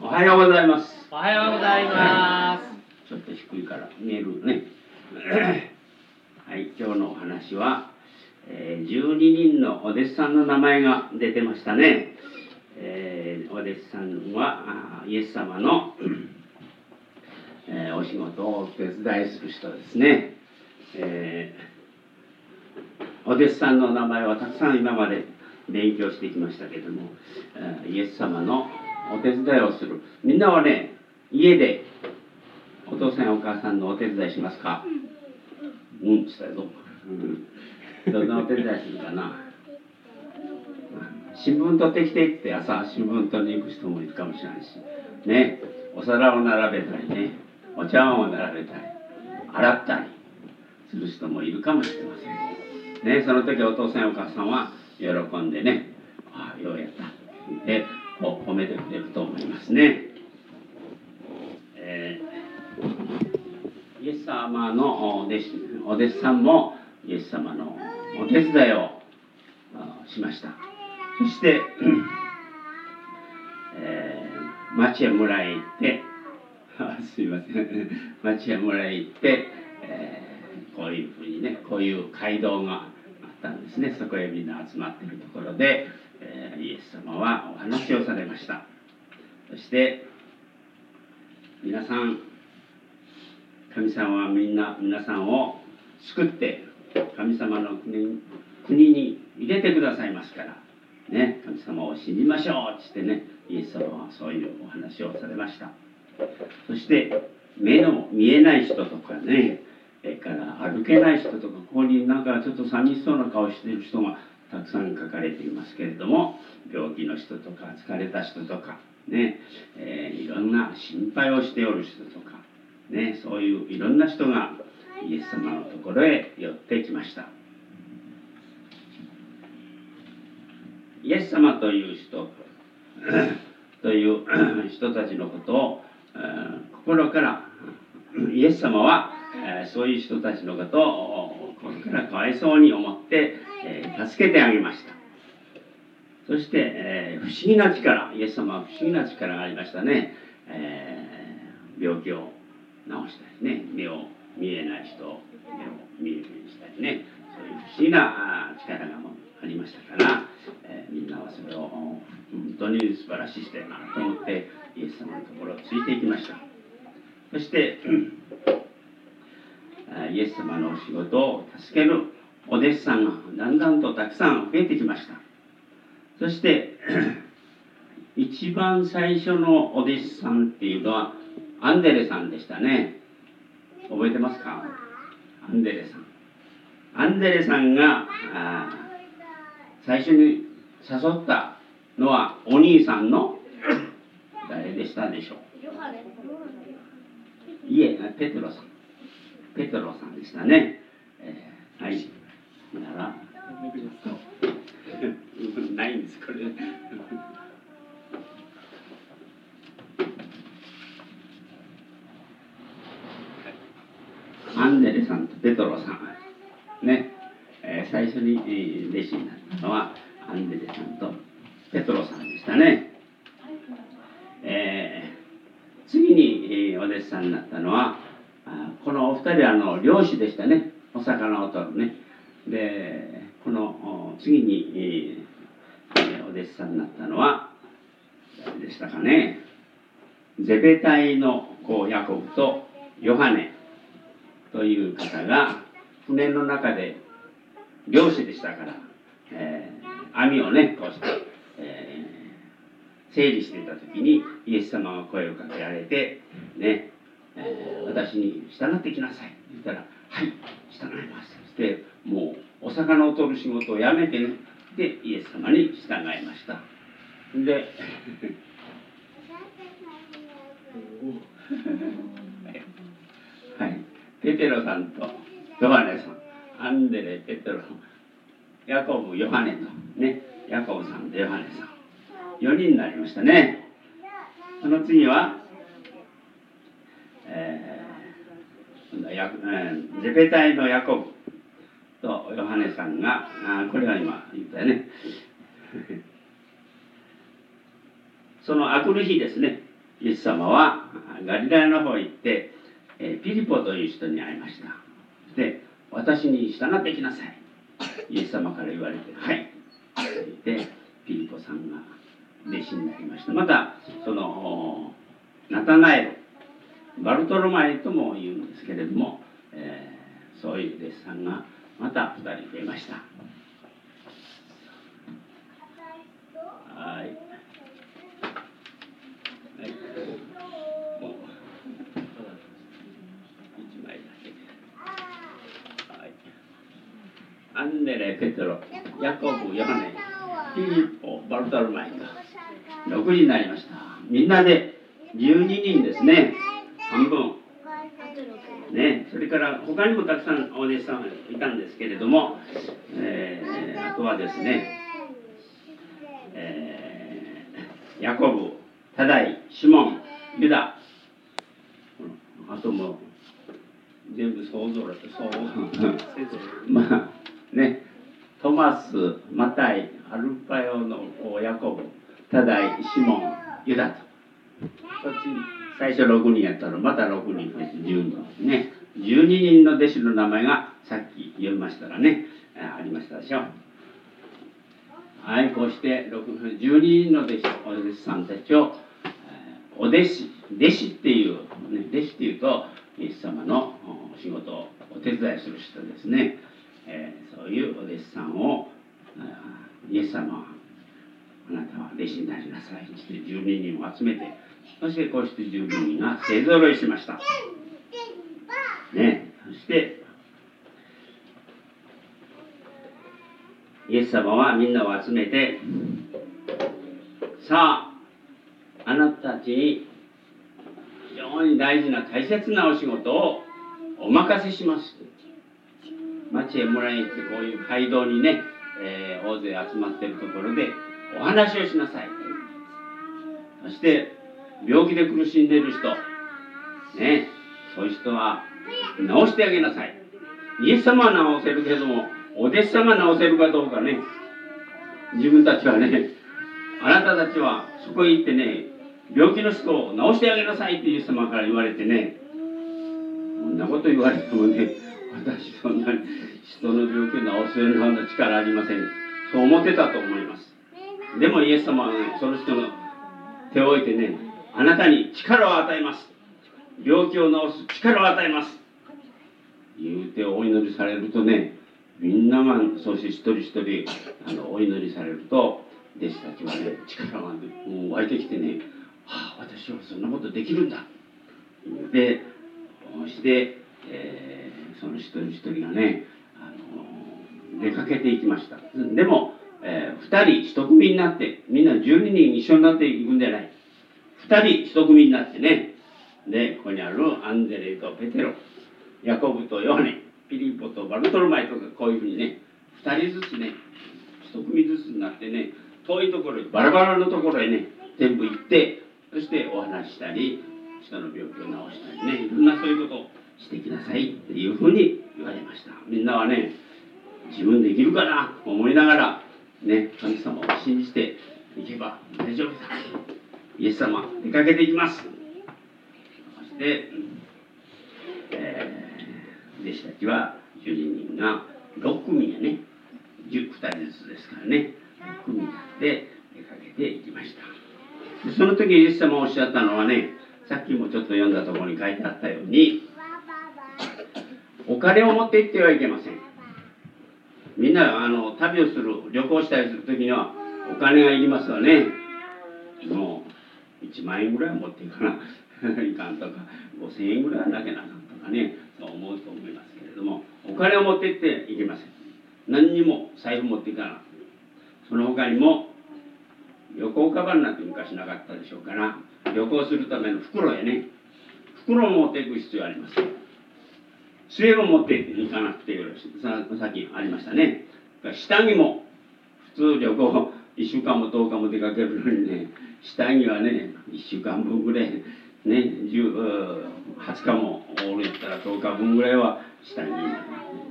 おはようございます。おはようございまちょっと低いから見えるね。はい、今日のお話は、えー12人のお弟子さんの名前が出てましたね。えーお弟子さんはイエス様の、えーお仕事をお手伝いする人ですね。えーお弟子さんの名前はたくさん今まで勉強してきましたけども、えーイエス様のお手伝いをする。みんなはね家でお父さんやお母さんのお手伝いしますか？うん。したよ、うん、どんなお手伝いするかな？新聞取ってきてって朝新聞取りに行く人もいるかもしれないし。ねお皿を並べたりねお茶碗を並べたり洗ったりする人もいるかもしれません。ねその時お父さんやお母さんは喜んでねああようやった。でこう褒めてくれると思いますね、えーイエス様のお弟子お弟子さんもイエス様のお手伝いをしました。そして、えー町へ村へ行って すいません。町へ村へ行って、えーこういうふうにねこういう街道があったんですね。そこへみんな集まってるところで、えイエス様はお話をされました。そして皆さん神様はみんな皆さんを救って神様の国国に入れてくださいますから。ね神様を信じましょうっつってねイエス様はそういうお話をされました。そして目の見えない人とかねそれから歩けない人とかここになんかちょっと寂しそうな顔してる人がたくさん書かれていますけれども病気の人とか疲れた人とかね、えーいろんな心配をしておる人とかね、そういういろんな人がイエス様のところへ寄ってきました。イエス様という人 という 人たちのことをえー心からイエス様はえーそういう人たちのことを心からかわいそうに思ってえー助けてあげました。そして、えー不思議な力イエス様は不思議な力がありましたね、えー病気を治したりね目を見えない人を目を見えるようにしたりねそういう不思議な力がありましたから、えみんなはそれを本当に素晴らしい人やなと思ってイエス様のところをついていきました。そしてあーイエス様のお仕事を助ける。お弟子さんがだんだんとたくさん増えてきました。そして 一番最初のお弟子さんっていうのはアンデレさんでしたね。覚えてますか？アンデレさん。アンデレさんが最初に誘ったのはお兄さんの 誰でしたでしょう？いえペテロさん。ペテロさんでしたね、えーはい。なら。ないんですこれ。アンデレさんとペトロさんね、えー最初にえー弟子になったのはアンデレさんとペトロさんでしたね、えー次に、えーお弟子さんになったのはあこのお二人はあの漁師でしたね。お魚を取るねでこの次に、えお弟子さんになったのは誰でしたかね？ゼベタイの子ヤコブとヨハネという方が船の中で漁師でしたから、えー網をねこうして、えー整理していた時にイエス様が声をかけられてね、えー私に従ってきなさい」って言ったら「はい従います」って魚を取る仕事をやめてね。でイエス様に従いました。で はい。ペテロさんとヨハネさん。アンデレペテロヤコブヨハネとね。ヤコブさんとヨハネさん。4人になりましたね。その次は、えーゼベタイのヤコブとヨハネさんがあこれは今言ったよね。その悪の日ですね。イエス様はガリラヤの方へ行って、えピリポという人に会いました。で私に従ってきなさい。イエス様から言われて「はい」と言ってピリポさんが弟子になりました。またそのナタナエルバルトロマイとも言うんですけれども、えー、そういう弟子さんがまた2人増えました。はい、はい、もう1枚だけ。はい。アンネレ・ペテロヤコブ・ヨハネピリポ・バルトロマイが6人になりました。みんなで12人ですね、れから他にもたくさんお弟子さんいたんですけれども、えー、あとはですね、えー、ヤコブ、タダイ、シモン、ユダ、あとも全部想像だとそうまあねトマス、マタイ、アルパヨのヤコブ、タダイ、シモン、ユダと。こっち最初6人やったらまた6人増えて10人。ね12人の弟子の名前がさっき読みましたらねありましたでしょ。うはいこうして12人の弟子お弟子さんたちをお弟子弟子っていう、ね、弟子っていうとイエス様のお仕事をお手伝いする人ですね、えー、そういうお弟子さんをイエス様はあなたは弟子になりなさい。って12人を集めてそしてこうして12人が勢ぞろいしました。ね。そしてイエス様はみんなを集めてさああなたたちに非常に大事な大切なお仕事をお任せします。町へもらいに行ってこういう街道にね、えー、大勢集まってるところでお話をしなさい。そして病気で苦しんでいる人ねそういう人は治してあげなさい。イエス様は治せるけどもお弟子様が治せるかどうかね。自分たちはねあなたたちはそこへ行ってね病気の人を治してあげなさいってイエス様から言われてねこんなこと言われてもね私そんなに人の病気を治すような力ありません。そう思ってたと思います。でもイエス様はねその人の手を置いてねあなたに力を与えます。病気を治す力を与えます。言うてお祈りされるとねみんながそして一人一人あのお祈りされると弟子たちはね力が、湧いてきてね「はあ私はそんなことできるんだ」でこうして、えー、その一人一人がねあの出かけていきました。でも、えー、2人一組になってみんな12人一緒になっていくんじゃない。2人一組になってねでここにあるアンデレとペテロ。ヤコブとヨハネピリポとバルトロマイとかこういうふうにね2人ずつね1組ずつになってね遠いところにバラバラのところへね全部行ってそしてお話したり人の病気を治したりねいろんなそういうことをしてきなさいっていうふうに言われました。みんなはね自分できるかなと思いながらね神様を信じていけば大丈夫だ。イエス様出かけていきます。そして、弟子たちは12人が6組やね。2人ずつですからね。6組になって出かけていきました。でその時イエス様おっしゃったのはねさっきもちょっと読んだところに書いてあったようにお金を持って行ってはいけません。みんなあの旅をする旅行したりする時にはお金がいりますわね。もう1万円ぐらい持っていかな いかんとか5,000円ぐらいはなきゃなかんとかね。そう思うと思いますけれどもお金を持ってっていけません。何にも財布持っていかないその他にも旅行カバンなんて昔なかったでしょうから旅行するための袋やね。袋を持っていく必要あります杖を持っていかなくてよろしい。さっきありましたね。下着も普通旅行1週間も10日も出かけるのにね下着はね1週間分ぐらいね20日もおるんやったら10日分ぐらいは下に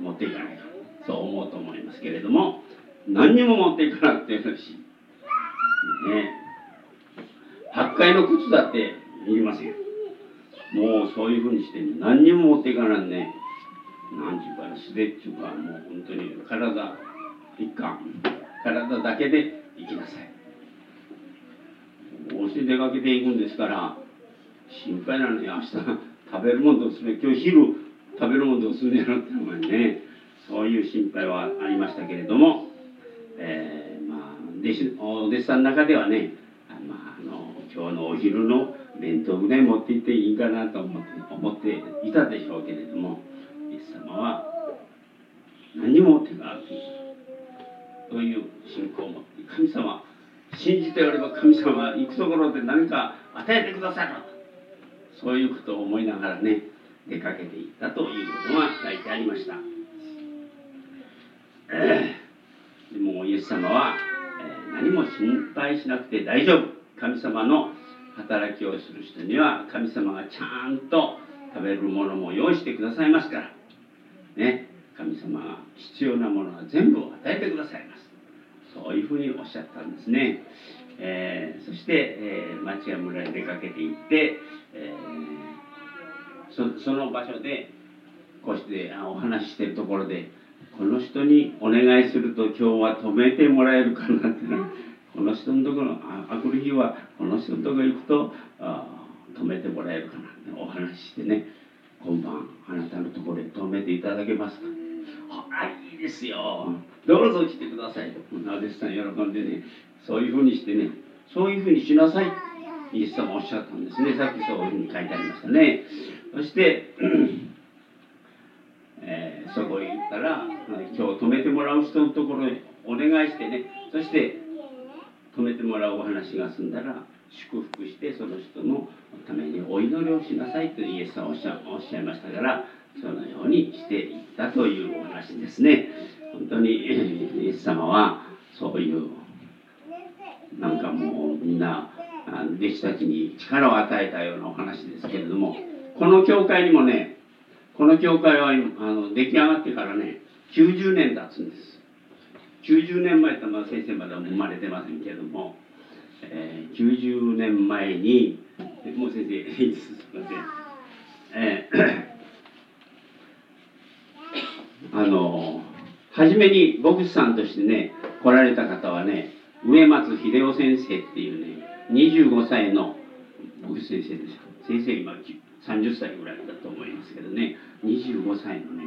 持っていかないとそう思うと思いますけれども何にも持っていかなくてよろし。ね。8階の靴だっていりませんもうそういうふうにして何にも持っていかないね何ちゅうか素手っちゅうかもう本当に体一貫。体だけで生きなさい。押して出かけていくんですから心配なのに明日。食べるもんどうする？今日昼。食べるもんどうするんやろってお前ね。そういう心配はありましたけれども、えー、まあ弟子お弟子さんの中ではねまあ、あの今日のお昼の弁当ぐらい持って行っていいかなと思って思っていたでしょうけれども。イエス様は何も持っていかなくていいという信仰を持って神様信じておれば神様は行くところで何か与えてくださる。そういうことを思いながらね出かけていったということが書いてありました。でもイエス様は、えー、何も心配しなくて大丈夫。神様の働きをする人には神様がちゃんと食べるものも用意してくださいますから。ね神様が必要なものは全部与えてくださいます。そういうふうにおっしゃったんですね、えー、そして、えー、町や村に出かけていって、えー、その場所でこうしてお話ししてるところでこの人にお願いすると今日は止めてもらえるかなって この人のところあくる日はこの人のところ行くとあ止めてもらえるかなってお話ししてね。今晩あなたのところへ止めていただけますか？あいいですよ。どうぞ来てください。となでさん喜んでね。そういうふうにしてね。そういうふうにしなさい。イエス様おっしゃったんですね。さっきそういうふうに書いてありましたね。そして えー、そこへ行ったら今日止めてもらう人のところへお願いしてね。そして止めてもらうお話が済んだら祝福してその人のためにお祈りをしなさいとイエスさんおっしゃおっしゃいましたからそのようにしていったというお話ですね。本当にイエス様はそういうなんかもうみんな弟子たちに力を与えたようなお話ですけれどもこの教会にもねこの教会はあの出来上がってからね90年経つんです。90年前って先生まだ生まれてませんけれども、えー、90年前にもう先生すいません、えー、あの初めに牧師さんとしてね来られた方はね植松秀夫先生っていうね25歳の牧師先生です先生今30歳ぐらいだと思いますけどね。25歳のね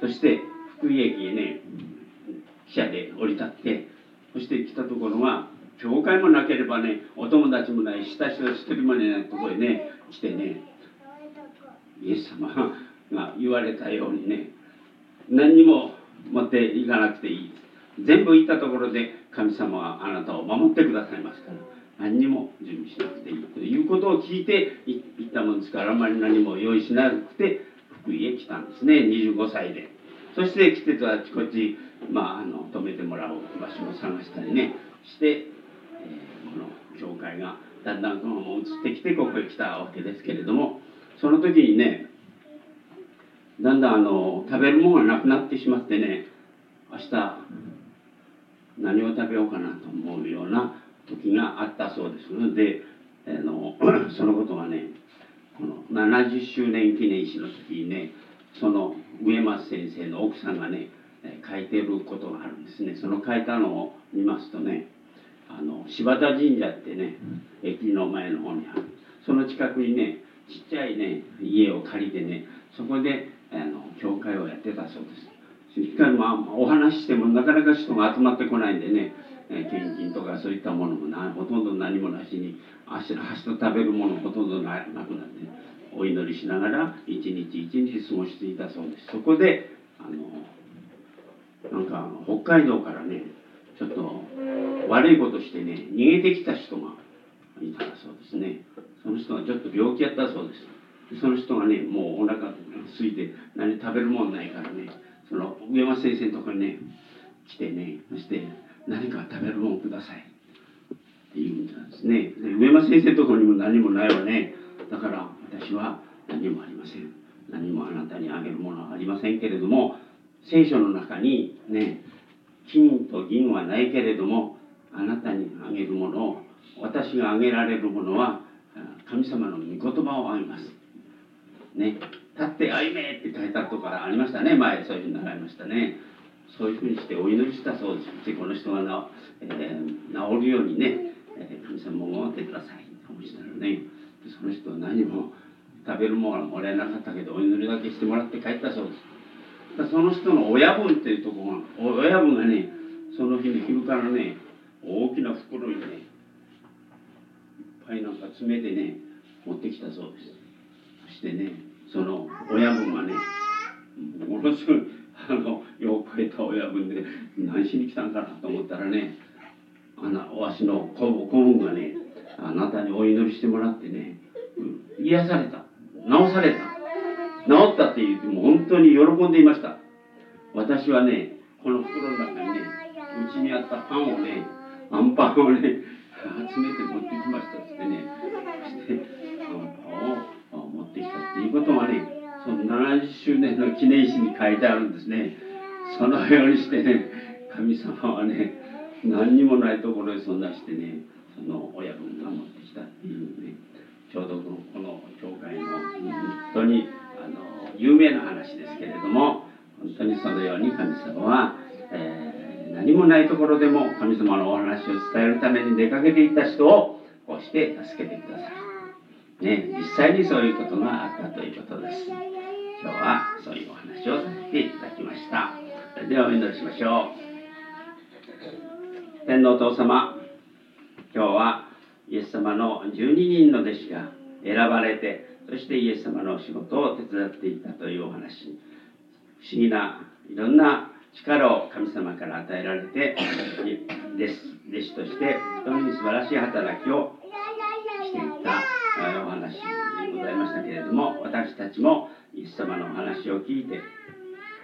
そして福井駅へね汽車で降り立ってそして来たところが教会もなければねお友達もない親しは一人もいないところへね来てねイエス様が言われたようにね何にも持っていかなくていい。全部行ったところで神様はあなたを守ってくださいますから。何にも準備しなくていいということを聞いて行ったもんですからあまり何も用意しなくて福井へ来たんですね。25歳で。そして来てとあちこちまあ、あの止めてもらう場所を探したりねして、えー、この教会がだんだんこのまま移ってきてここへ来たわけですけれどもその時にねだんだんあの食べるものがなくなってしまってね明日何を食べようかなと思うような時があったそうですのであの そのことがねこの70周年記念誌の時にねその植松先生の奥さんがね書いてることがあるんですね。その書いたのを見ますとねあの柴田神社ってね駅の前の方にある。その近くにねちっちゃいね家を借りてねそこであの教会をやってたそうです。しかしまあお話ししてもなかなか人が集まってこないんでね献金とかそういったものもなほとんど何もなしに足の端と食べるものほとんどなくなってお祈りしながら一日一日過ごしていたそうです。そこであのなんか北海道からねちょっと悪いことしてね逃げてきた人がいたそうですね。その人がちょっと病気やったそうです。その人がねもうお腹すいて何食べるもんないからねその上山先生のとこにね来てねそして何か食べるもんください。って言うんですね。で上山先生とこにも何もないわね。だから私は何もありません。何もあなたにあげるものはありませんけれども聖書の中にね金と銀はないけれどもあなたにあげるものを私があげられるものは神様の御言葉を編みます。ね。立って歩めって書いたとこかありましたね。前そういうふうに習いましたね。そういうふうにしてお祈りしたそうです。でこの人がな、えー、治るようにね、えー、神様を守ってくださいとしたらね。その人は何も食べるものはもらえなかったけどお祈りだけしてもらって帰ったそうです。その人の親分っていうところが親分がねその日の昼からね大きな袋にねいっぱいなんか詰めてね持ってきたそうです。そしてねその親分がねものすごいあのよう超えた親分で何しに来たんかなと思ったらねあのわしの子分がねあなたにお祈りしてもらってね癒された。治された。治ったって言っても本当に喜んでいました。私はねこの袋の中にねうちにあったパンをねアンパンをね集めて持ってきましたっつってねそしてアンパンを持ってきたっていうことがねその70周年の記念誌に書いてあるんですねそのようにしてね神様はね何にもないところへそんなしてねその親分が持ってきたっていうねちょうどこの教会の本当にあの有名な話ですけれども本当にそのように神様は、えー、何もないところでも神様のお話を伝えるために出かけていた人をこうして助けてください。ね、実際にそういうことがあったということです。今日はそういうお話をさせていただきました。ではお祈りしましょう。天皇お父様、今日はイエス様の12人の弟子が選ばれて、そしてイエス様の仕事を手伝っていたというお話。不思議ないろんな力を神様から与えられて、弟子として本当に素晴らしい働きをしていったお話ございましたけれども、私たちもイエス様のお話を聞いて、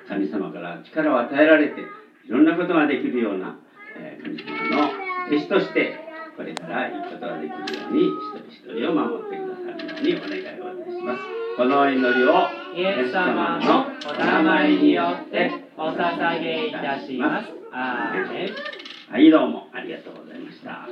神様から力を与えられて、いろんなことができるような、え神様の弟子として、これからいいことができるように、一人一人を守ってくださるようにお願いをいたします。この祈りをイエス様のお名前によってお捧げいたします。アーメンはい、どうもありがとうございました。